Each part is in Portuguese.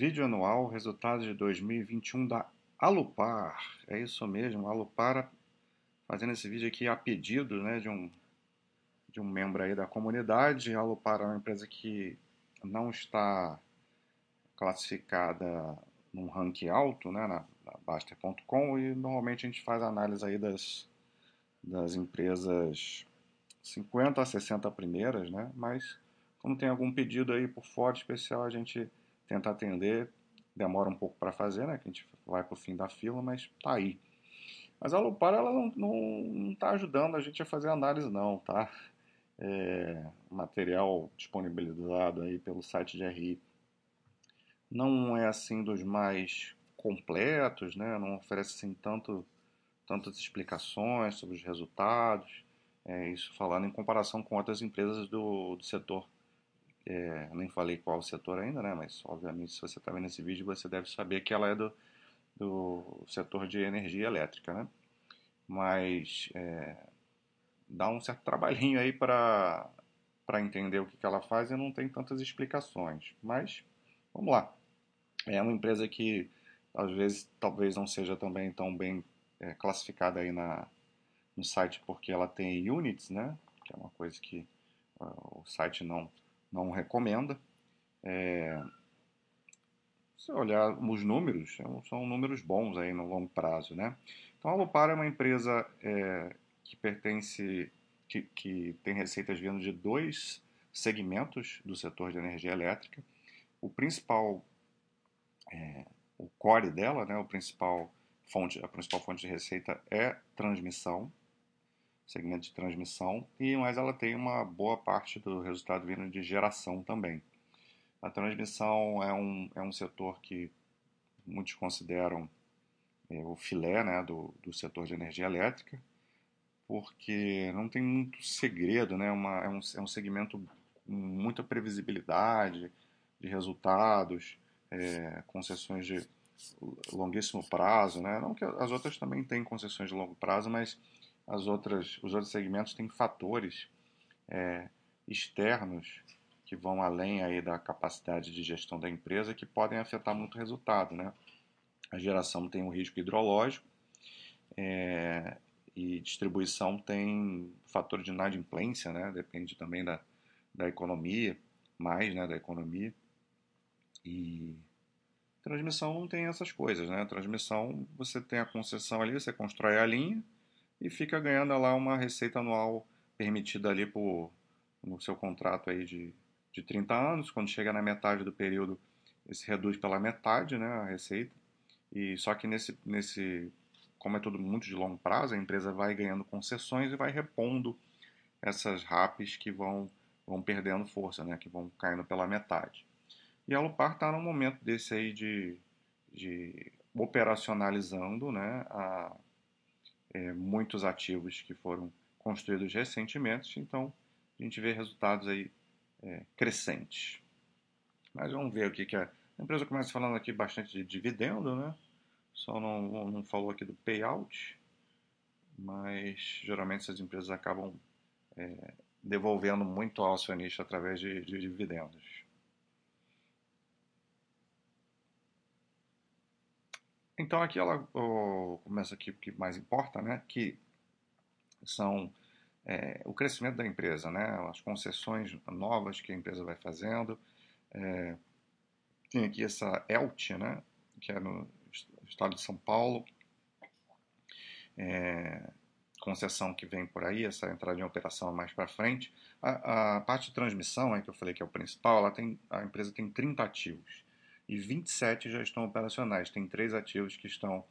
Vídeo anual, resultados de 2021 da Alupar. É isso mesmo, Alupar fazendo esse vídeo aqui a pedido né, de, um, de um membro aí da comunidade. A Alupar é uma empresa que não está classificada num ranking alto né, na, na Baster.com e normalmente a gente faz análise aí das, das empresas 50 a 60 primeiras, né, mas como tem algum pedido aí por fora especial, a gente tenta atender. Demora um pouco para fazer, né? Que a gente vai para o fim da fila, mas tá aí. Mas a Lupar ela não está ajudando a gente a fazer análise não, tá? É, material disponibilizado aí pelo site de RI não é assim dos mais completos, né? Não oferece assim tanto tantas explicações sobre os resultados. É, isso falando em comparação com outras empresas do, do setor é, nem falei qual setor ainda, né? Mas obviamente se você está vendo esse vídeo você deve saber que ela é do, do setor de energia elétrica, né? Mas é, dá um certo trabalhinho aí para para entender o que, que ela faz e não tem tantas explicações. Mas vamos lá. É uma empresa que às vezes talvez não seja também tão bem é, classificada aí na, no site porque ela tem units, né? Que é uma coisa que uh, o site não não recomenda. É, se olhar os números, são números bons aí no longo prazo, né? Então a Lupar é uma empresa é, que pertence, que, que tem receitas vindo de dois segmentos do setor de energia elétrica. O principal, é, o core dela, né, o principal fonte, a principal fonte de receita é transmissão, segmento de transmissão, e mas ela tem uma boa parte do resultado vindo de geração também. A transmissão é um, é um setor que muitos consideram é, o filé né, do, do setor de energia elétrica, porque não tem muito segredo, né, uma, é, um, é um segmento com muita previsibilidade de resultados, é, concessões de longuíssimo prazo, né? não que as outras também têm concessões de longo prazo, mas as outras, os outros segmentos têm fatores é, externos que vão além aí da capacidade de gestão da empresa que podem afetar muito o resultado. Né? A geração tem um risco hidrológico é, e distribuição tem fator de inadimplência, né? depende também da, da economia, mais né, da economia. E transmissão não tem essas coisas, né? Transmissão, você tem a concessão ali, você constrói a linha, e fica ganhando lá uma receita anual permitida ali por, no seu contrato aí de, de 30 anos. Quando chega na metade do período, se reduz pela metade né, a receita. E só que nesse, nesse, como é tudo muito de longo prazo, a empresa vai ganhando concessões e vai repondo essas RAPs que vão, vão perdendo força, né, que vão caindo pela metade. E a Lupar está num momento desse aí de, de operacionalizando né, a, é, muitos ativos que foram construídos recentemente, então a gente vê resultados aí é, crescentes. Mas vamos ver o que, que a, a empresa começa falando aqui bastante de dividendo, né? Só não, não falou aqui do payout, mas geralmente essas empresas acabam é, devolvendo muito ao acionista através de, de dividendos. Então aqui ela começa aqui o que mais importa, né? Que são é, o crescimento da empresa, né? As concessões novas que a empresa vai fazendo. É, tem aqui essa ELT, né? Que é no estado de São Paulo. É, concessão que vem por aí, essa entrada em operação mais para frente. A, a, parte de transmissão, é, que eu falei que é o principal, ela tem, a empresa tem 30 ativos e 27 já estão operacionais. Tem três ativos que estão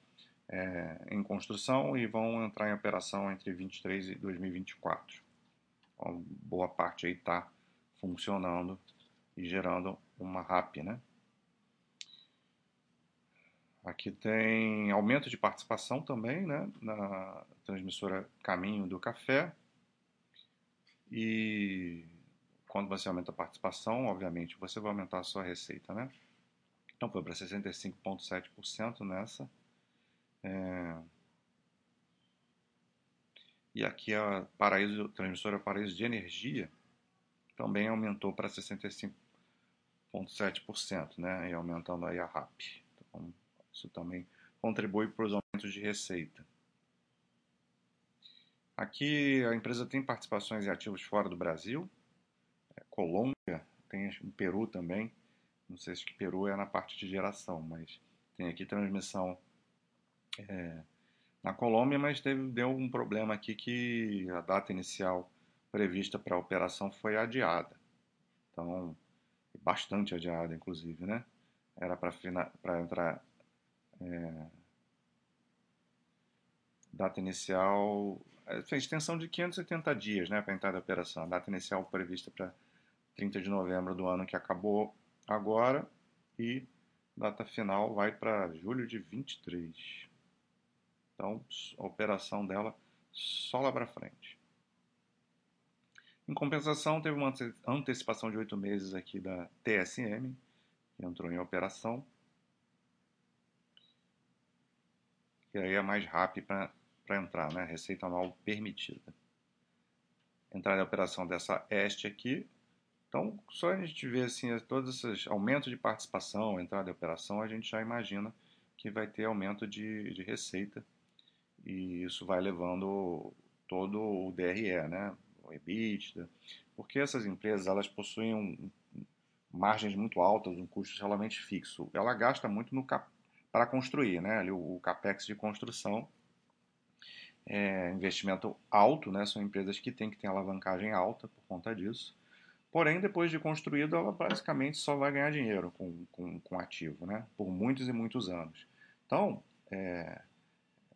é, em construção e vão entrar em operação entre 23 e 2024. Então, boa parte aí está funcionando e gerando uma RAP, né? Aqui tem aumento de participação também, né, na transmissora Caminho do Café. E quando você aumenta a participação, obviamente, você vai aumentar a sua receita, né? Então foi para 65,7% nessa. É... E aqui a Paraíso, transmissora Paraíso de Energia também aumentou para 65 0,7%, né? E aumentando aí a RAP. Então, isso também contribui para os aumentos de receita. Aqui a empresa tem participações em ativos fora do Brasil, é, Colômbia, tem o Peru também. Não sei se Peru é na parte de geração, mas tem aqui transmissão é, na Colômbia, mas teve, deu um problema aqui que a data inicial prevista para a operação foi adiada. Então, bastante adiada, inclusive, né? Era para entrar é, data inicial, é, extensão de 580 dias, né, para entrar da operação. A data inicial prevista para 30 de novembro do ano que acabou agora e data final vai para julho de 23. Então, a operação dela só lá para frente. Em compensação, teve uma antecipação de oito meses aqui da TSM, que entrou em operação. E aí é mais rápido para entrar, né? Receita anual permitida. Entrar em operação dessa este aqui. Então, só a gente ver assim, todos esses aumentos de participação, entrada em operação, a gente já imagina que vai ter aumento de, de receita. E isso vai levando todo o DRE, né? o EBITDA, porque essas empresas elas possuem um, margens muito altas, um custo realmente fixo. Ela gasta muito no cap, para construir, né? Ali, o, o capex de construção é investimento alto, né? São empresas que têm que ter alavancagem alta por conta disso. Porém, depois de construído, ela basicamente só vai ganhar dinheiro com, com, com ativo, né? Por muitos e muitos anos. Então, é,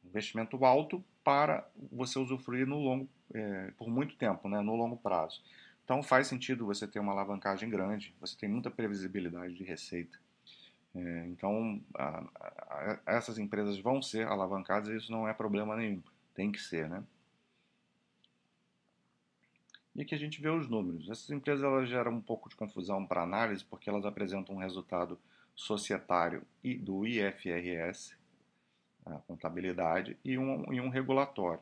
investimento alto para você usufruir no longo, é, por muito tempo, né, no longo prazo. Então faz sentido você ter uma alavancagem grande, você tem muita previsibilidade de receita. É, então a, a, essas empresas vão ser alavancadas e isso não é problema nenhum, tem que ser, né? E aqui a gente vê os números. Essas empresas elas geram um pouco de confusão para análise porque elas apresentam um resultado societário e do IFRS, a contabilidade e um, e um regulatório.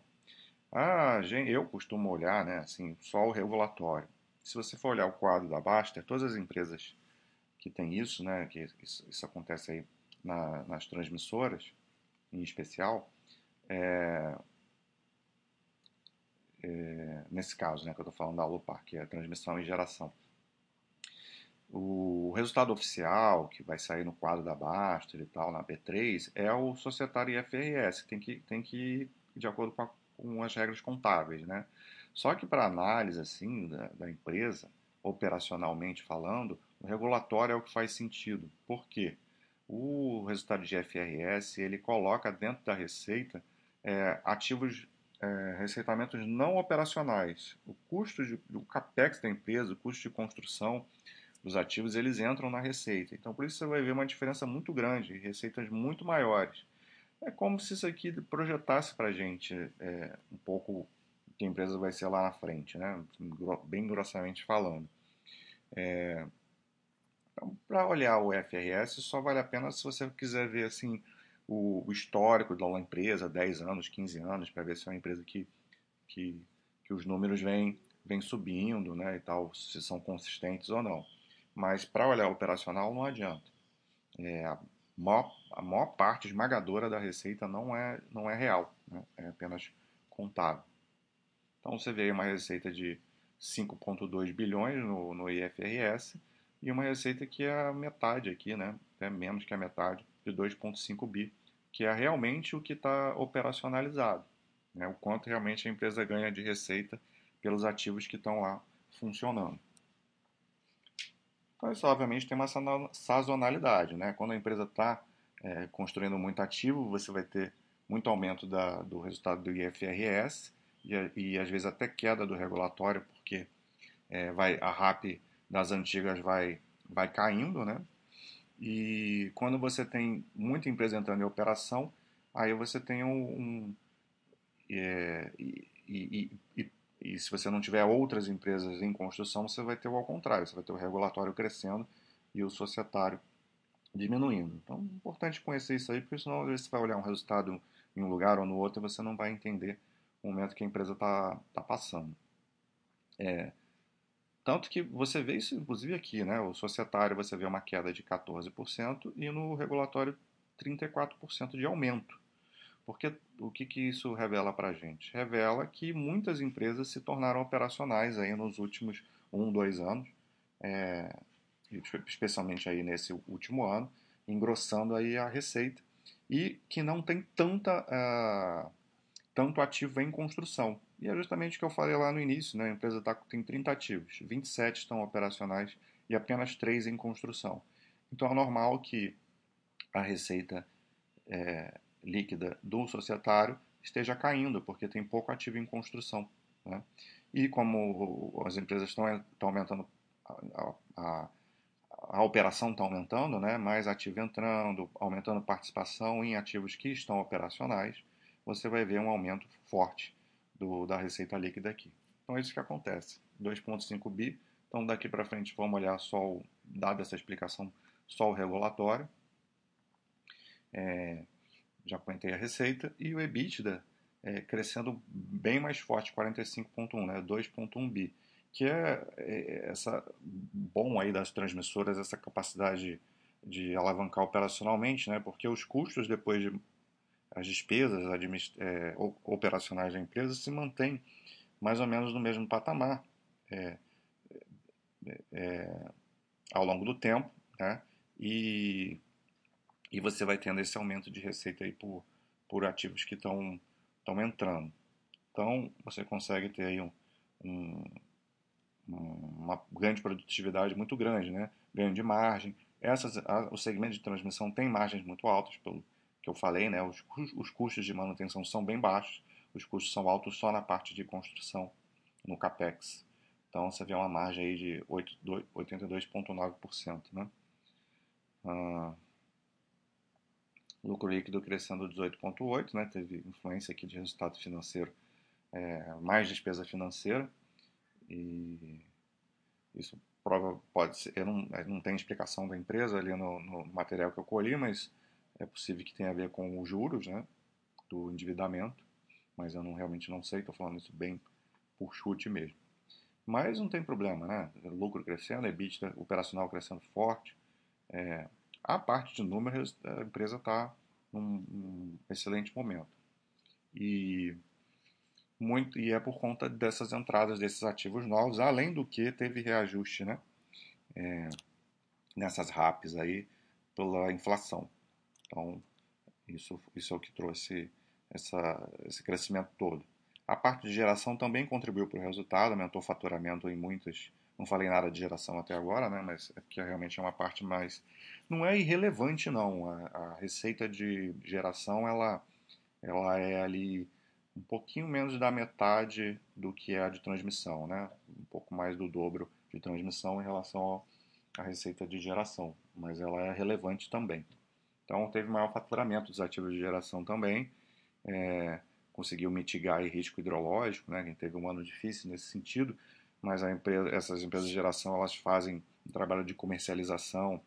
Ah, eu costumo olhar, né, assim, só o regulatório. Se você for olhar o quadro da Baster, todas as empresas que têm isso, né, que isso, isso acontece aí na, nas transmissoras, em especial, é, é, nesse caso, né, que eu estou falando da Alupar, que é a transmissão e geração. O resultado oficial, que vai sair no quadro da Baster e tal, na B3, é o societário IFRS, que tem que, tem que ir de acordo com, a, com as regras contábeis, né? Só que para análise, assim, da, da, empresa, operacionalmente falando, o regulatório é o que faz sentido. Por quê? O resultado de IFRS, ele coloca dentro da receita é, ativos, é, receitamentos não operacionais. O custo, de, o capex da empresa, o custo de construção, dos ativos, eles entram na receita. Então, por isso você vai ver uma diferença muito grande, receitas muito maiores. É como se isso aqui projetasse para a gente é, um pouco o que a empresa vai ser lá na frente, né? bem grossamente falando. É, então, para olhar o FRS, só vale a pena se você quiser ver assim, o, o histórico da empresa, 10 anos, 15 anos, para ver se é uma empresa que, que, que os números vêm, vêm subindo né, e tal, se são consistentes ou não. Mas para olhar operacional não adianta. É, a, maior, a maior parte esmagadora da receita não é, não é real, né? é apenas contável. Então você vê uma receita de 5,2 bilhões no, no IFRS e uma receita que é a metade aqui, né? até menos que a metade, de 2,5 bi, que é realmente o que está operacionalizado, né? o quanto realmente a empresa ganha de receita pelos ativos que estão lá funcionando. Então, isso obviamente tem uma sazonalidade. Né? Quando a empresa está é, construindo muito ativo, você vai ter muito aumento da, do resultado do IFRS e, e, às vezes até queda do regulatório, porque é, vai, a RAP das antigas vai, vai caindo. Né? E quando você tem muita empresa entrando em operação, aí você tem um. um é, e, e, e, e se você não tiver outras empresas em construção, você vai ter o ao contrário, você vai ter o regulatório crescendo e o societário diminuindo. Então, é importante conhecer isso aí, porque senão você vai olhar um resultado em um lugar ou no outro e você não vai entender o momento que a empresa está tá passando. É, Tanto que você vê isso, inclusive, aqui, né? O societário você vê uma queda de 14% e no regulatório 34% de aumento. Porque o que, que isso revela para a gente? Revela que muitas empresas se tornaram operacionais aí nos últimos um, dois anos, é, especialmente aí nesse último ano, engrossando aí a receita e que não tem tanta, uh, tanto ativo em construção. E é justamente o que eu falei lá no início, né? a empresa tá, tem 30 ativos, 27 estão operacionais e apenas 3 em construção. Então é normal que a receita é, líquida do societário esteja caindo, porque tem pouco ativo em construção. Né? E como as empresas estão, estão aumentando, a, a, a operação está aumentando, né? mais ativo entrando, aumentando participação em ativos que estão operacionais, você vai ver um aumento forte do, da receita líquida aqui. Então é isso que acontece. 2,5 bi. Então daqui para frente vamos olhar só, o, dada essa explicação, só o regulatório. É, já comentei a receita. E o EBITDA é, crescendo bem mais forte, 45,1, né, 2,1 bi. Que é, é, essa bom aí das transmissoras, essa capacidade de alavancar operacionalmente, né, porque os custos depois de as despesas é, operacionais da empresa se mantêm mais ou menos no mesmo patamar é, é, é, ao longo do tempo, né? E, e você vai tendo esse aumento de receita aí por, por ativos que estão entrando. Então, você consegue ter aí um, um, uma grande produtividade muito grande, né? ganho de margem. Essas, a, o segmento de transmissão tem margens muito altas, pelo, que eu falei, né, os, os custos de manutenção são bem baixos, os custos são altos só na parte de construção, no CAPEX. Então você vê uma margem aí de 82,9%. Né? Ah, lucro líquido crescendo 18,8%, né? teve influência aqui de resultado financeiro, é, mais despesa financeira, e isso prova, pode ser, eu não, não tem explicação da empresa ali no, no material que eu colhi, mas é possível que tenha a ver com os juros né, do endividamento, mas eu não, realmente não sei, estou falando isso bem por chute mesmo. Mas não tem problema, né? Lucro crescendo, EBITDA operacional crescendo forte. É, a parte de números, a empresa está num, num, excelente momento. E, muito, e é por conta dessas entradas desses ativos novos, além do que teve reajuste né? É, nessas RAPs aí pela inflação. Então, isso, isso é o que trouxe essa, esse crescimento todo. A parte de geração também contribuiu para o resultado, aumentou o faturamento em muitas. Não falei nada de geração até agora, né? mas é porque realmente é uma parte mais. Não é irrelevante, não. A, a receita de geração ela, ela é ali um pouquinho menos da metade do que é a de transmissão, né? um pouco mais do dobro de transmissão em relação à receita de geração, mas ela é relevante também. Então teve maior faturamento dos ativos de geração também, é, conseguiu mitigar risco hidrológico, né? teve um ano difícil nesse sentido, mas empresa, essas empresas de geração elas fazem um trabalho de comercialização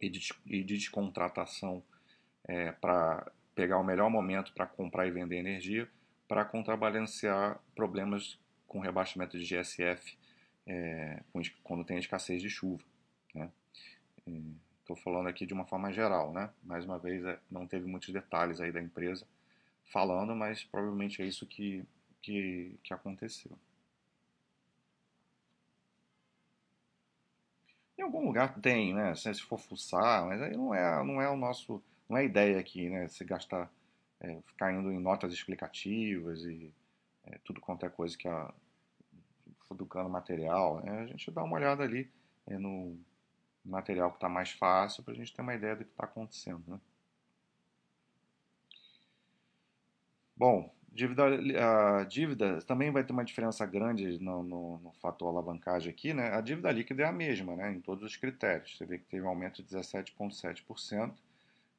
e de, e de descontratação é, para pegar o melhor momento para comprar e vender energia, para contrabalancear problemas com rebaixamento de GSF é, quando tem escassez de chuva. Né? Estou falando aqui de uma forma geral, né? Mais uma vez, é, não teve muitos detalhes aí da empresa falando, mas provavelmente é isso que, que, que aconteceu. Em algum lugar tem, né? Se for fuçar, mas aí não é, não é o nosso, não é a ideia aqui, né? Se gastar, é, ficar indo em notas explicativas e é, tudo quanto é coisa que a fuducando material, né? a gente dá uma olhada ali é, no material que está mais fácil para a gente ter uma ideia do que está acontecendo. Né? Bom, dívida, a dívida também vai ter uma diferença grande no, no, no, fator alavancagem aqui. Né? A dívida líquida é a mesma né? em todos os critérios. Você vê que teve um aumento de 17,7%,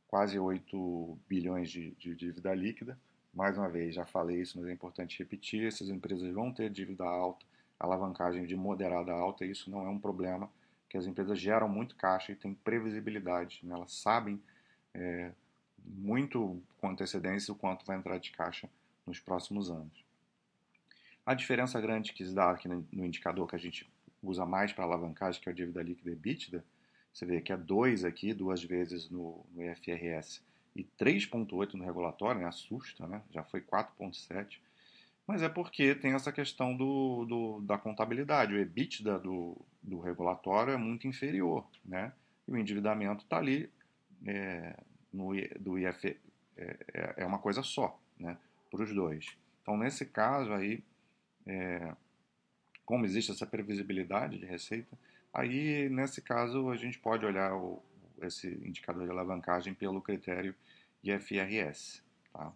quase 8 bilhões de, de dívida líquida. Mais uma vez, já falei isso, mas é importante repetir: essas empresas vão ter dívida alta, alavancagem de moderada alta, isso não é um problema que as empresas geram muito caixa e têm previsibilidade. Né? Elas sabem é, muito com antecedência o quanto vai entrar de caixa nos próximos anos. A diferença grande que se dá aqui no indicador que a gente usa mais para alavancagem, que é a dívida líquida EBITDA, você vê que é 2 aqui, duas vezes no, no IFRS e 3,8 no regulatório, né? assusta, né? já foi 4,7. Mas é porque tem essa questão do, do, da contabilidade. O EBITDA do, do regulatório é muito inferior, né? e o endividamento está ali é, no, do IF, é, é, é uma coisa só né? para os dois. Então, nesse caso aí, é, como existe essa previsibilidade de receita, aí nesse caso a gente pode olhar o, esse indicador de alavancagem pelo critério IFRS. Tá?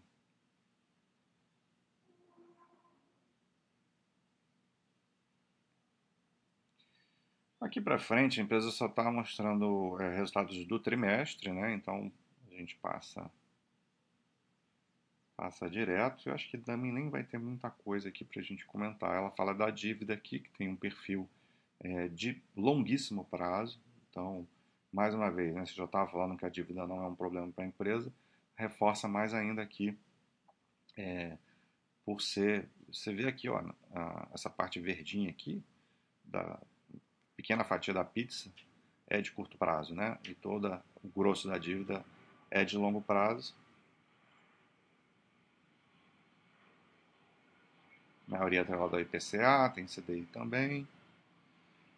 Aqui para frente a empresa só está mostrando é, resultados do trimestre, né? então a gente passa passa direto. Eu acho que também nem vai ter muita coisa aqui para a gente comentar. Ela fala da dívida aqui, que tem um perfil é, de longuíssimo prazo. Então, mais uma vez, né, você já estava falando que a dívida não é um problema para a empresa, reforça mais ainda aqui, é, por ser. Você vê aqui, ó, a, essa parte verdinha aqui, da pequena fatia da pizza, é de curto prazo, né? E todo o grosso da dívida é de longo prazo. maioria atrelada ao IPCA, tem CDI também.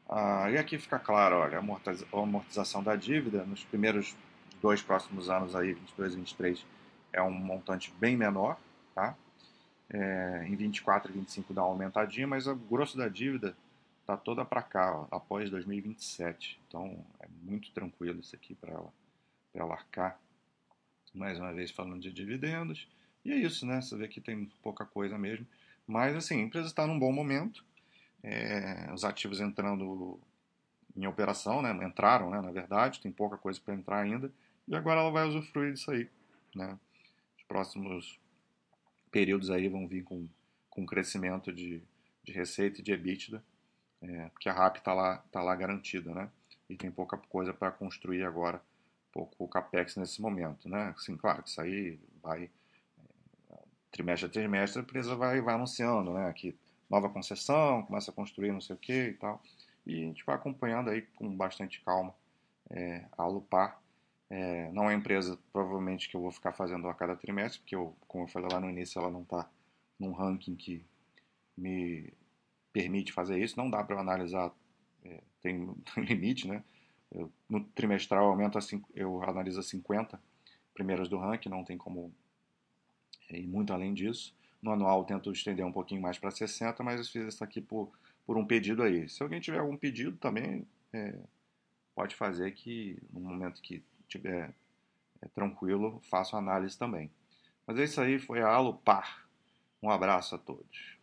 Ah, e aqui fica claro, olha, a amortização da dívida nos primeiros dois próximos anos aí, 22 e 23, é um montante bem menor, tá? É, em 24 e 25 dá uma aumentadinha, mas o grosso da dívida tá toda para cá, ó, após 2027. Então é muito tranquilo isso aqui para ela, para ela arcar. Mais uma vez falando de dividendos. E é isso, né? Você vê que tem pouca coisa mesmo. Mas, assim, a empresa está num bom momento, é, os ativos entrando em operação, né, entraram, né, na verdade, tem pouca coisa para entrar ainda, e agora ela vai usufruir disso aí. Né. Os próximos períodos aí vão vir com, com crescimento de, de receita e de EBITDA, é, porque a RAP está lá, tá lá garantida, né, e tem pouca coisa para construir agora, pouco capex nesse momento, né. Assim, claro que isso aí vai trimestre a trimestre, a empresa vai, vai anunciando, né, que nova concessão, começa a construir não sei o que e tal. E a gente vai acompanhando aí com bastante calma é, a Lupar. É, não é empresa, provavelmente, que eu vou ficar fazendo a cada trimestre, porque, eu, como eu falei lá no início, ela não está num ranking que me permite fazer isso. Não dá para analisar, é, tem, limite, né? Eu, no trimestral aumenta, eu analiso 50 primeiras do ranking, não tem como e muito além disso. No anual tento estender um pouquinho mais para 60, mas eu fiz isso aqui por, por um pedido aí. Se alguém tiver algum pedido também, é, pode fazer que no momento que tiver é, tranquilo, faço análise também. Mas é isso aí, foi a Alupar. Um abraço a todos.